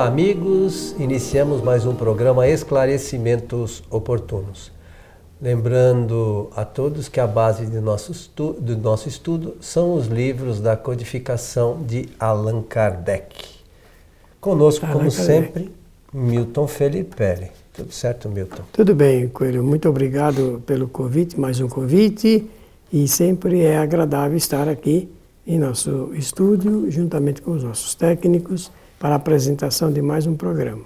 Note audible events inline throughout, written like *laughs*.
Olá, amigos. Iniciamos mais um programa Esclarecimentos Oportunos. Lembrando a todos que a base do nosso, estudo, do nosso estudo são os livros da codificação de Allan Kardec. Conosco, Allan como Kardec. sempre, Milton Felipe. Tudo certo, Milton? Tudo bem, Coelho. Muito obrigado pelo convite, mais um convite. E sempre é agradável estar aqui em nosso estúdio, juntamente com os nossos técnicos, para a apresentação de mais um programa.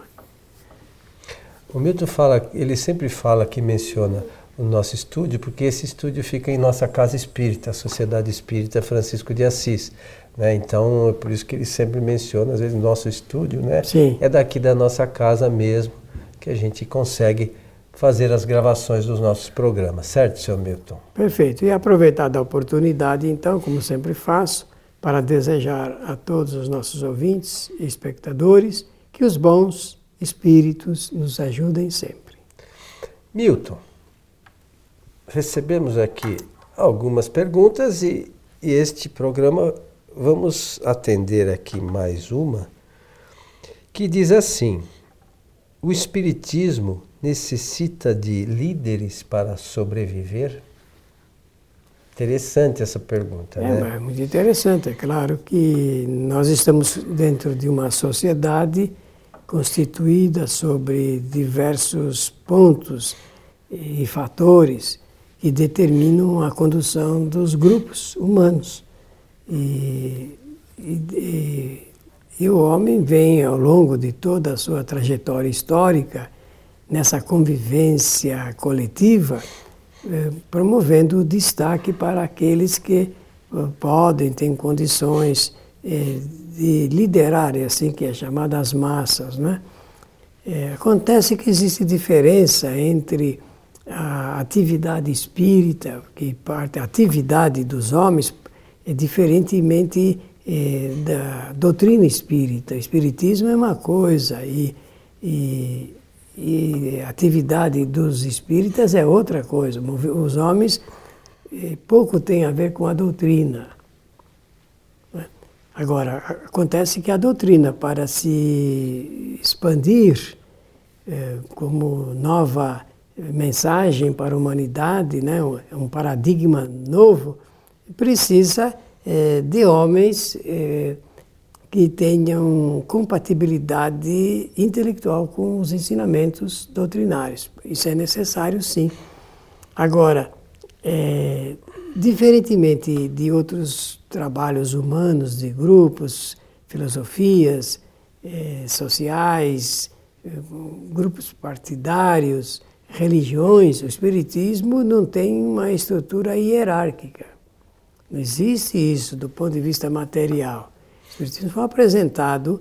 O Milton fala, ele sempre fala que menciona o nosso estúdio, porque esse estúdio fica em nossa casa espírita, a Sociedade Espírita Francisco de Assis. Né? Então, é por isso que ele sempre menciona, às vezes, nosso estúdio, né? Sim. É daqui da nossa casa mesmo que a gente consegue fazer as gravações dos nossos programas, certo, senhor Milton? Perfeito. E aproveitar da oportunidade, então, como sempre faço, para desejar a todos os nossos ouvintes e espectadores que os bons espíritos nos ajudem sempre. Milton, recebemos aqui algumas perguntas e, e este programa vamos atender aqui mais uma que diz assim: o Espiritismo necessita de líderes para sobreviver? Interessante essa pergunta, é, né? É muito interessante. É claro que nós estamos dentro de uma sociedade constituída sobre diversos pontos e fatores que determinam a condução dos grupos humanos. E, e, e, o homem vem, ao longo de toda a sua trajetória histórica, nessa convivência coletiva, promovendo o destaque para aqueles que eh, podem, têm condições eh, de liderar, é assim que é chamada as massas. Né? acontece que existe diferença entre a atividade espírita, que parte, a atividade dos homens, é diferentemente da doutrina espírita. O espiritismo é uma coisa e, e, e, atividade dos espíritas é outra coisa. Os homens é, pouco tem a ver com a doutrina. Agora, acontece que a doutrina, para se expandir é, como nova mensagem para a humanidade, né, um paradigma novo, precisa é, de homens é, que tenham compatibilidade intelectual com os ensinamentos doutrinários. Isso é necessário, sim. Agora, é, diferentemente de outros trabalhos humanos, de grupos, filosofias é, sociais, é, grupos partidários, religiões, o Espiritismo não tem uma estrutura hierárquica. Não existe isso do ponto de vista material. Espiritismo foi apresentado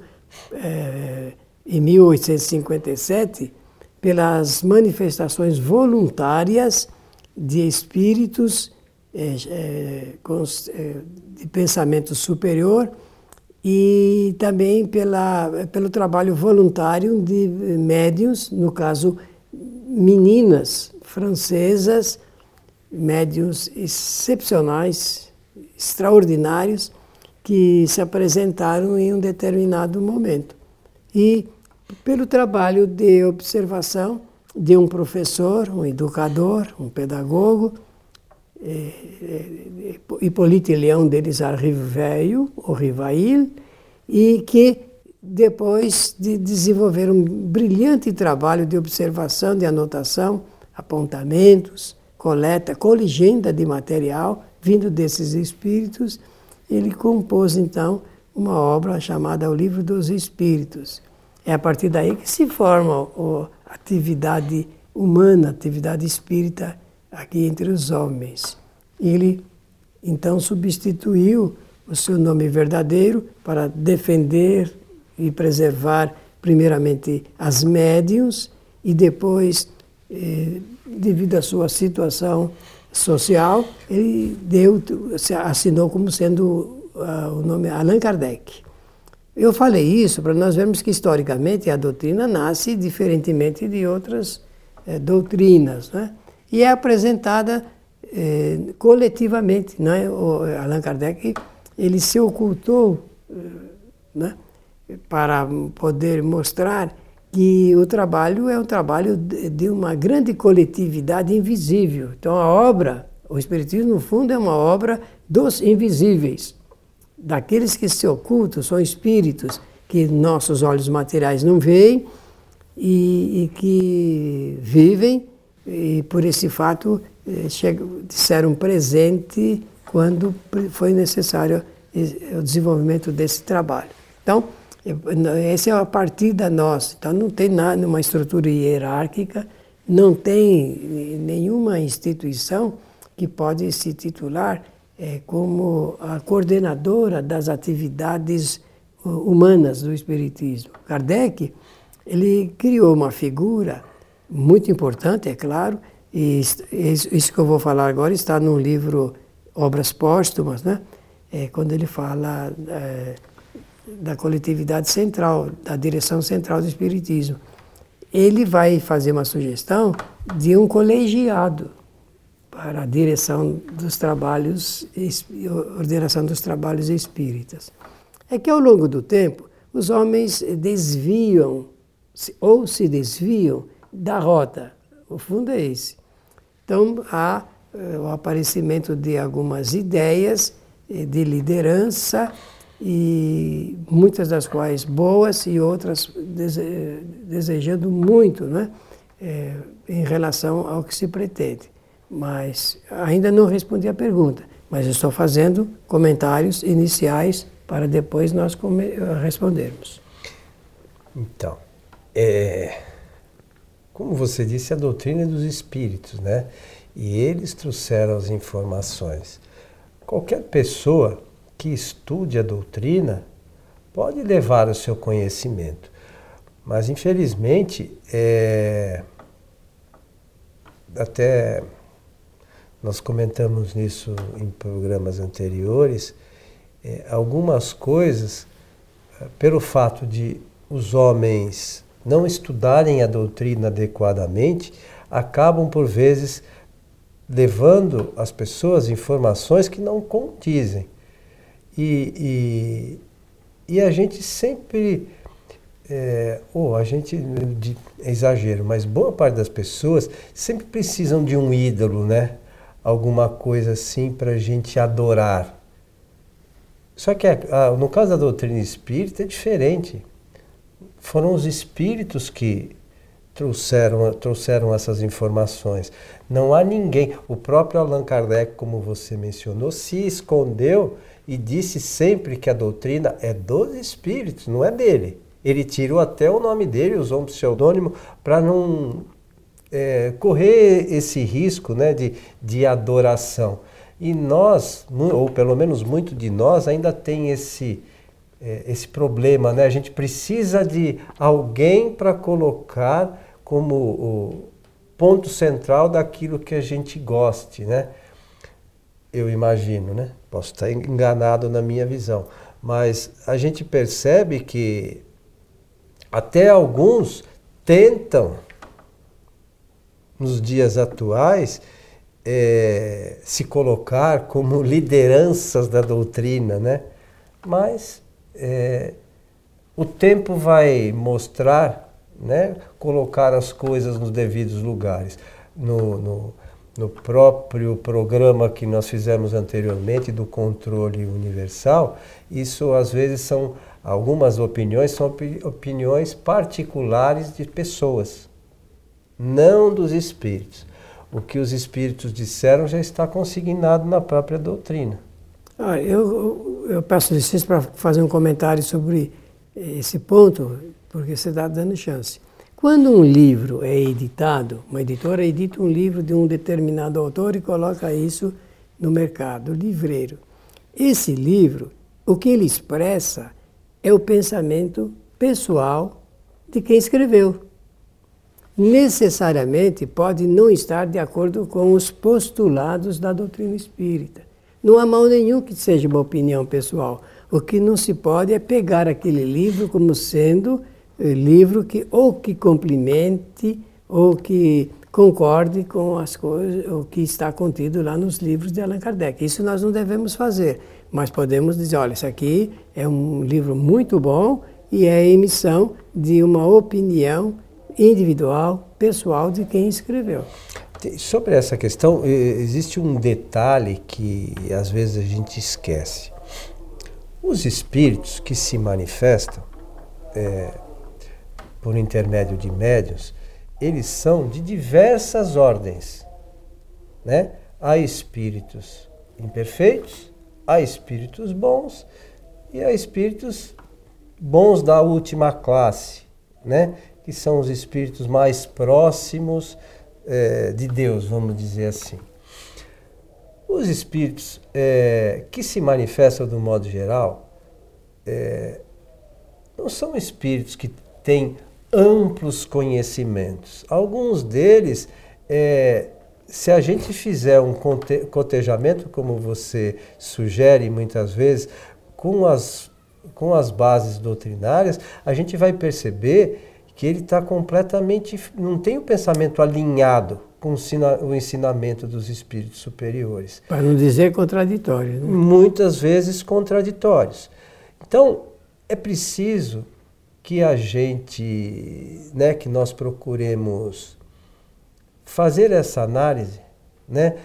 é, em 1857 pelas manifestações voluntárias de espíritos é, é, de pensamento superior e também pela, pelo trabalho voluntário de médiuns, no caso, meninas francesas, médiuns excepcionais, extraordinários, que se apresentaram em um determinado momento. E pelo trabalho de observação de um professor, um educador, um pedagogo, é, é, Hippolyte Leão deles Riveio, ou Rivail, e que depois de desenvolver um brilhante trabalho de observação, de anotação, apontamentos, coleta, coligenda de material vindo desses espíritos, ele compôs então uma obra chamada O Livro dos Espíritos. É a partir daí que se forma a atividade humana, a atividade espírita aqui entre os homens. Ele então substituiu o seu nome verdadeiro para defender e preservar, primeiramente, as médiums e depois, eh, devido à sua situação social, ele deu, assinou como sendo uh, o nome Allan Kardec. Eu falei isso para nós vermos que, historicamente, a doutrina nasce diferentemente de outras eh, doutrinas, né? e é apresentada eh, coletivamente. Né? O Allan Kardec ele se ocultou né? para poder mostrar que o trabalho é um trabalho de uma grande coletividade invisível. Então a obra, o Espiritismo no fundo é uma obra dos invisíveis, daqueles que se ocultam, são espíritos que nossos olhos materiais não veem e, e que vivem e por esse fato eh, disseram presente quando foi necessário o desenvolvimento desse trabalho. Então, essa é a partida nossa. Então, não tem nada, uma estrutura hierárquica, não tem nenhuma instituição que pode se titular é, como a coordenadora das atividades humanas do Espiritismo. Kardec, ele criou uma figura muito importante, é claro, e isso que eu vou falar agora está no livro Obras Póstumas, né? É, quando ele fala é, da coletividade central, da direção central do Espiritismo. Ele vai fazer uma sugestão de um colegiado para a direção dos trabalhos, ordenação dos trabalhos espíritas. É que ao longo do tempo, os homens desviam, ou se desviam, da rota. O fundo é esse. Então, há eh, o aparecimento de algumas ideias eh, de liderança e muitas das quais boas e outras desejando muito, né? É, em relação ao que se pretende. Mas ainda não respondi a pergunta, mas estou fazendo comentários iniciais para depois nós respondermos. Então, é, como você disse, a doutrina é dos espíritos, né? E eles trouxeram as informações. Qualquer pessoa que estude a doutrina pode levar o seu conhecimento, mas infelizmente é, até nós comentamos nisso em programas anteriores, é, algumas coisas, é, pelo fato de os homens não estudarem a doutrina adequadamente, acabam por vezes levando as pessoas informações que não condizem. E, e, e a gente sempre, é, ou a gente, de, é exagero, mas boa parte das pessoas sempre precisam de um ídolo, né? Alguma coisa assim para a gente adorar. Só que a, no caso da doutrina espírita é diferente. Foram os espíritos que trouxeram, trouxeram essas informações. Não há ninguém. O próprio Allan Kardec, como você mencionou, se escondeu e disse sempre que a doutrina é dos espíritos, não é dele. Ele tirou até o nome dele, usou um pseudônimo, para não é, correr esse risco né, de, de adoração. E nós, ou pelo menos muito de nós, ainda tem esse, é, esse problema. Né? A gente precisa de alguém para colocar como o ponto central daquilo que a gente goste. Né? Eu imagino, né? Posso estar enganado na minha visão, mas a gente percebe que até alguns tentam, nos dias atuais, é, se colocar como lideranças da doutrina, né? Mas é, o tempo vai mostrar, né? Colocar as coisas nos devidos lugares. No, no, no próprio programa que nós fizemos anteriormente do controle universal, isso às vezes são algumas opiniões são opiniões particulares de pessoas, não dos espíritos. O que os espíritos disseram já está consignado na própria doutrina. Ah, eu, eu peço licença para fazer um comentário sobre esse ponto, porque você está dando chance. Quando um livro é editado, uma editora edita um livro de um determinado autor e coloca isso no mercado, livreiro. Esse livro, o que ele expressa é o pensamento pessoal de quem escreveu. Necessariamente pode não estar de acordo com os postulados da doutrina espírita. Não há mal nenhum que seja uma opinião pessoal. O que não se pode é pegar aquele livro como sendo livro que ou que complemente ou que concorde com as coisas, o que está contido lá nos livros de Allan Kardec. Isso nós não devemos fazer, mas podemos dizer, olha, isso aqui é um livro muito bom e é a emissão de uma opinião individual, pessoal de quem escreveu. Sobre essa questão, existe um detalhe que às vezes a gente esquece. Os espíritos que se manifestam é, por intermédio de médios, eles são de diversas ordens. Né? Há espíritos imperfeitos, há espíritos bons e há espíritos bons da última classe, né? que são os espíritos mais próximos é, de Deus, vamos dizer assim. Os espíritos é, que se manifestam do modo geral é, não são espíritos que têm amplos conhecimentos. Alguns deles, é, se a gente fizer um cotejamento, como você sugere muitas vezes, com as, com as bases doutrinárias, a gente vai perceber que ele está completamente. não tem o pensamento alinhado com o ensinamento dos espíritos superiores. Para não dizer contraditório. Né? Muitas vezes contraditórios. Então, é preciso que a gente, né, que nós procuremos fazer essa análise, né,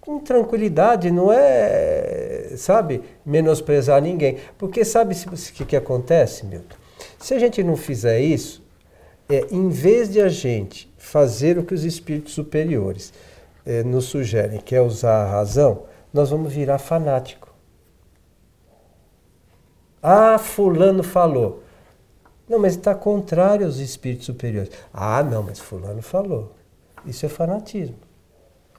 com tranquilidade, não é, sabe, menosprezar ninguém. Porque sabe o que, que acontece, Milton? Se a gente não fizer isso, é, em vez de a gente fazer o que os espíritos superiores é, nos sugerem, que é usar a razão, nós vamos virar fanático. Ah, fulano falou. Não, mas está contrário aos espíritos superiores. Ah, não, mas fulano falou. Isso é fanatismo.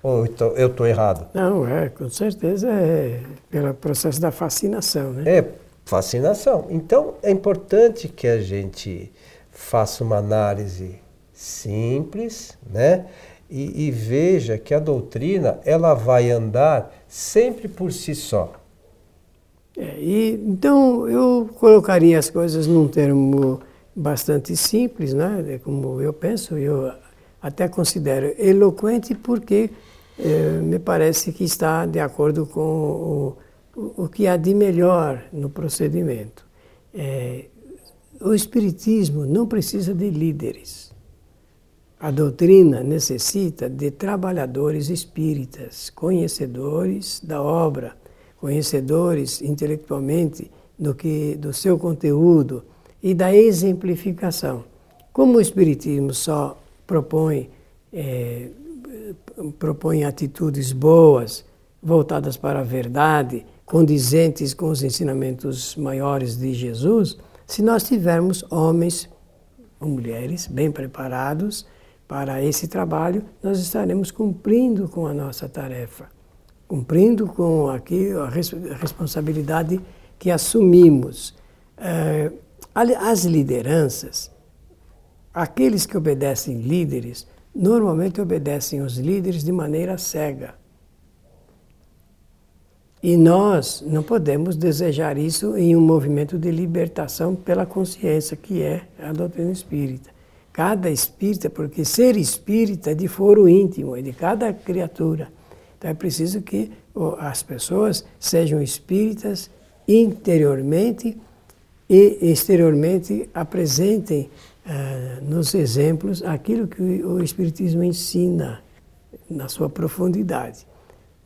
Ou eu estou errado? Não, é, com certeza é pelo processo da fascinação, né? É, fascinação. Então é importante que a gente faça uma análise simples, né? E, e, veja que a doutrina ela vai andar sempre por si só. É, e, então eu colocaria as coisas num termo bastante simples, né? É como eu penso, eu até considero eloquente porque é, me parece que está de acordo com o, o que há de melhor no procedimento. É, o Espiritismo não precisa de líderes. A doutrina necessita de trabalhadores espíritas, conhecedores da obra, conhecedores intelectualmente do, que, do seu conteúdo e da exemplificação. Como o Espiritismo só propõe, é, propõe atitudes boas, voltadas para a verdade, condizentes com os ensinamentos maiores de Jesus, se nós tivermos homens ou mulheres bem preparados para esse trabalho, nós estaremos cumprindo com a nossa tarefa, cumprindo com aqui a responsabilidade que assumimos. Eh, as lideranças, aqueles que obedecem líderes, normalmente obedecem os líderes de maneira cega e nós não podemos desejar isso em um movimento de libertação pela consciência, que é a doutrina espírita. Cada espírita, porque ser espírita é de foro íntimo, é de cada criatura. Então é preciso que as pessoas sejam espíritas interiormente e exteriormente apresentem uh, nos exemplos aquilo que o Espiritismo ensina na sua profundidade.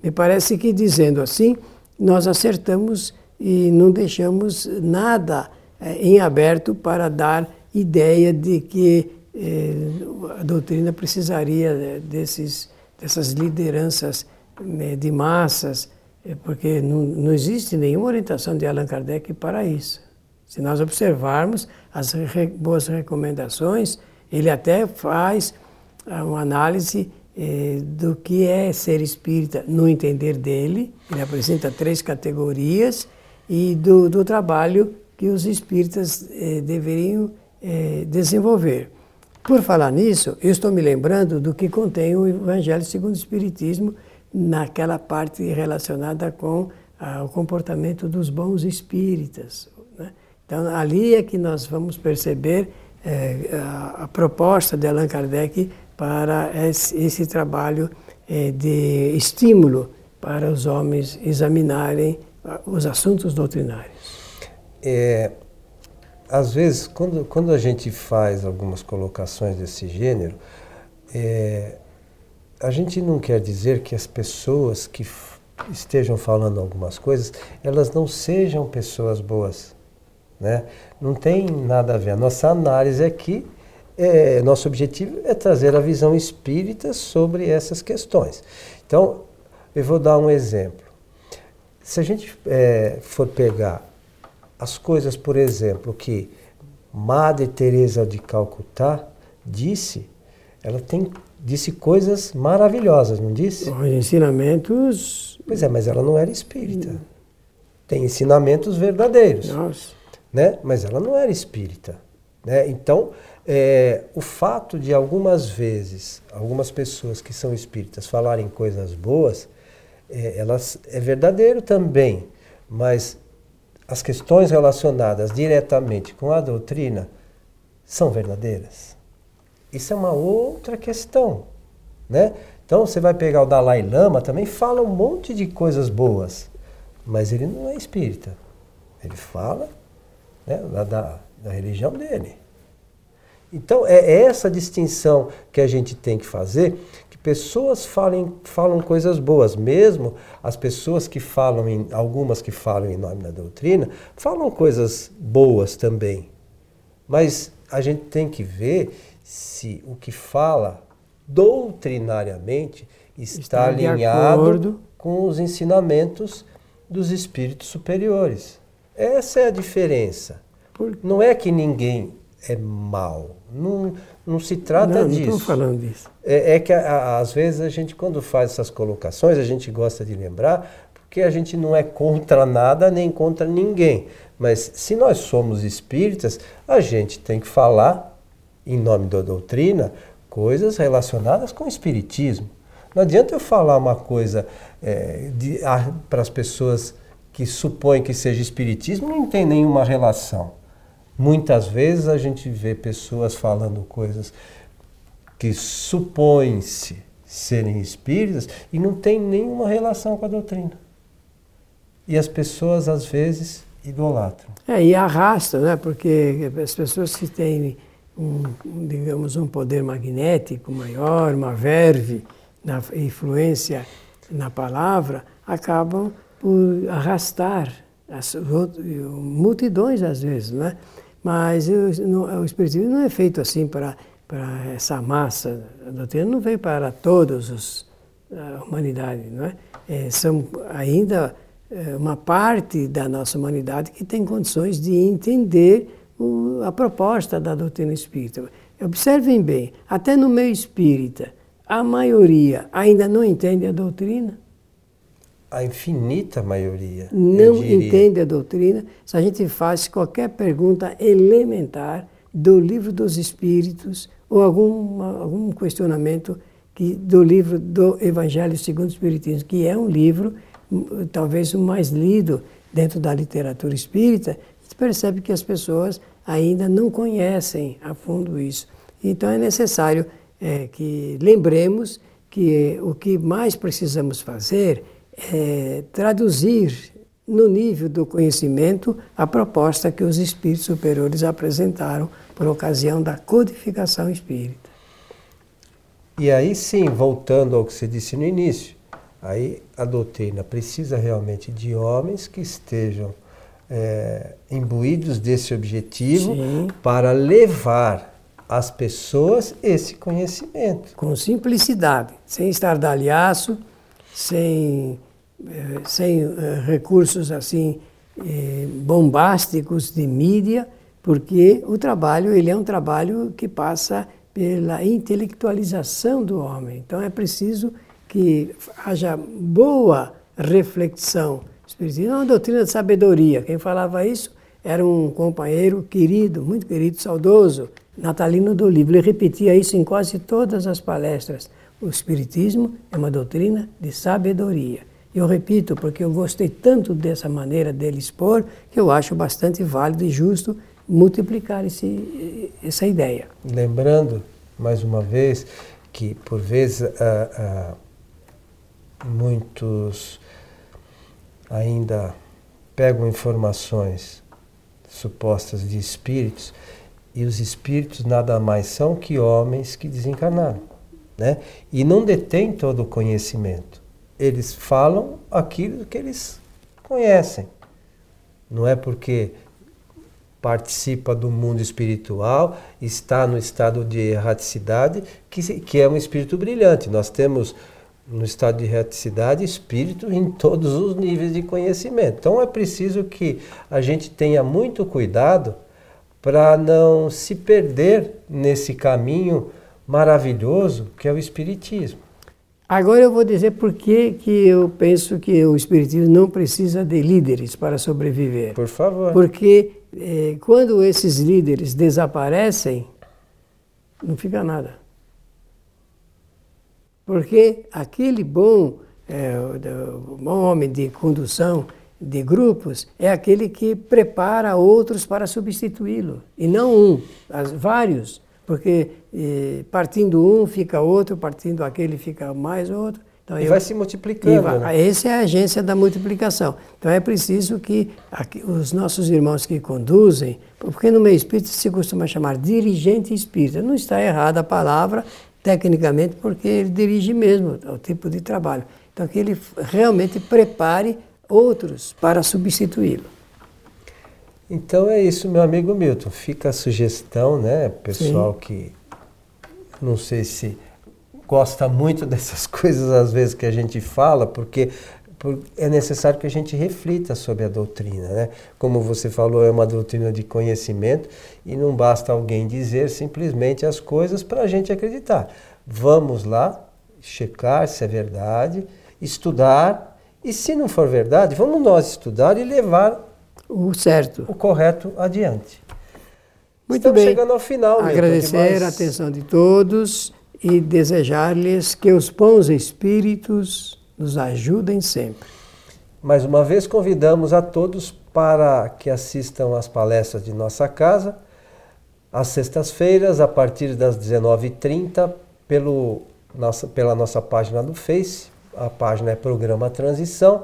Me parece que dizendo assim, nós acertamos e não deixamos nada é, em aberto para dar ideia de que é, a doutrina precisaria né, desses, dessas lideranças de massas, é, porque não, não existe nenhuma orientação de Allan Kardec para isso. Se nós observarmos as re, boas recomendações, ele até faz ah, uma análise eh, do que é ser espírita no entender dele. Ele apresenta três categorias e do, do trabalho que os espíritas eh, deveriam eh, desenvolver. Por falar nisso, eu estou me lembrando do que contém o Evangelho segundo o Espiritismo naquela parte relacionada com ah, o comportamento dos bons espíritas. Né? Então, ali é que nós vamos perceber eh, a, a proposta de Allan Kardec para esse, esse trabalho é, de estímulo para os homens examinarem ah, os assuntos doutrinários. É, às vezes, quando, quando a gente faz algumas colocações desse gênero, é, a gente não quer dizer que as pessoas que estejam falando algumas coisas, elas não sejam pessoas boas. Né? Não tem nada a ver. A nossa análise aqui, é, nosso objetivo é trazer a visão espírita sobre essas questões. Então, eu vou dar um exemplo. Se a gente é, for pegar as coisas, por exemplo, que Madre Teresa de Calcutá disse, ela tem disse coisas maravilhosas, não disse? Os ensinamentos. Pois é, mas ela não era espírita. Tem ensinamentos verdadeiros. Nossa. Né? Mas ela não era espírita. Né? Então, é, o fato de algumas vezes, algumas pessoas que são espíritas falarem coisas boas, é, elas é verdadeiro também, mas as questões relacionadas diretamente com a doutrina são verdadeiras. Isso é uma outra questão, né? Então você vai pegar o Dalai Lama, também fala um monte de coisas boas, mas ele não é espírita. Ele fala né, da, da, da religião dele. Então é essa distinção que a gente tem que fazer, que pessoas falem, falam coisas boas, mesmo as pessoas que falam, em, algumas que falam em nome da doutrina, falam coisas boas também. Mas a gente tem que ver se o que fala doutrinariamente está, está alinhado com os ensinamentos dos espíritos superiores. Essa é a diferença. Por... Não é que ninguém é mal. Não, não se trata não, disso. Não estou falando disso. É, é que a, a, às vezes a gente, quando faz essas colocações, a gente gosta de lembrar, porque a gente não é contra nada nem contra ninguém. Mas se nós somos espíritas, a gente tem que falar em nome da doutrina, coisas relacionadas com o espiritismo. Não adianta eu falar uma coisa é, para as pessoas que supõem que seja espiritismo, não tem nenhuma relação. Muitas vezes a gente vê pessoas falando coisas que supõem-se serem espíritas e não tem nenhuma relação com a doutrina. E as pessoas, às vezes, idolatram. É, e arrastam, né? Porque as pessoas que têm um, digamos, um poder magnético maior, uma verve na influência na palavra, acabam por arrastar as multidões às vezes, né? Mas eu, no, o espiritismo não é feito assim para para essa massa. A doutrina não veio para todos a humanidade, não é? é são ainda é, uma parte da nossa humanidade que tem condições de entender o, a proposta da doutrina espírita. Observem bem, até no meio espírita, a maioria ainda não entende a doutrina. A infinita maioria. Não entende a doutrina. Se a gente faz qualquer pergunta elementar do livro dos Espíritos ou algum, algum questionamento que, do livro do Evangelho segundo o Espiritismo, que é um livro talvez o mais lido dentro da literatura espírita, percebe que as pessoas ainda não conhecem a fundo isso. Então é necessário é, que lembremos que o que mais precisamos fazer é traduzir no nível do conhecimento a proposta que os espíritos superiores apresentaram por ocasião da codificação espírita. E aí sim, voltando ao que você disse no início, aí a doutrina precisa realmente de homens que estejam é, imbuídos desse objetivo Sim. para levar às pessoas esse conhecimento. Com simplicidade, sem estardalhaço, sem, é, sem é, recursos assim bombásticos de mídia, porque o trabalho ele é um trabalho que passa pela intelectualização do homem. Então é preciso que haja boa reflexão Espiritismo é uma doutrina de sabedoria. Quem falava isso era um companheiro querido, muito querido, saudoso, Natalino do Livro. Ele repetia isso em quase todas as palestras. O Espiritismo é uma doutrina de sabedoria. Eu repito porque eu gostei tanto dessa maneira dele expor que eu acho bastante válido e justo multiplicar esse, essa ideia. Lembrando, mais uma vez, que por vezes ah, ah, muitos ainda pegam informações supostas de espíritos, e os espíritos nada mais são que homens que desencarnaram. Né? E não detêm todo o conhecimento. Eles falam aquilo que eles conhecem. Não é porque participa do mundo espiritual, está no estado de erraticidade, que, que é um espírito brilhante. Nós temos no estado de erraticidade espírito em todos os níveis de conhecimento. Então é preciso que a gente tenha muito cuidado para não se perder nesse caminho maravilhoso que é o Espiritismo. Agora eu vou dizer por que, que eu penso que o Espiritismo não precisa de líderes para sobreviver. Por favor. Porque eh, quando esses líderes desaparecem, não fica nada. Porque aquele bom, eh, bom homem de condução de grupos é aquele que prepara outros para substituí-lo, e não um, as, vários, porque eh, partindo um fica outro, partindo aquele fica mais outro. Então, e eu, vai se multiplicando. Vai, né? Essa é a agência da multiplicação. Então é preciso que aqui, os nossos irmãos que conduzem, porque no meio espírita se costuma chamar dirigente espírita. Não está errada a palavra, tecnicamente, porque ele dirige mesmo o tipo de trabalho. Então que ele realmente prepare outros para substituí-lo. Então é isso, meu amigo Milton. Fica a sugestão, né, pessoal Sim. que não sei se gosta muito *laughs* dessas coisas às vezes que a gente fala, porque é necessário que a gente reflita sobre a doutrina, né? Como você falou, é uma doutrina de conhecimento e não basta alguém dizer simplesmente as coisas para a gente acreditar. Vamos lá, checar se é verdade, estudar e se não for verdade, vamos nós estudar e levar o certo, o correto adiante. Muito Estamos bem. chegando ao final. Agradecer a atenção de todos e desejar-lhes que os bons espíritos nos ajudem sempre. Mais uma vez convidamos a todos para que assistam às palestras de nossa casa às sextas-feiras a partir das 19h30 pelo nossa, pela nossa página do Face a página é Programa Transição,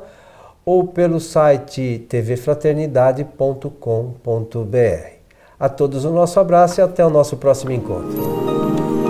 ou pelo site tvfraternidade.com.br. A todos o nosso abraço e até o nosso próximo encontro.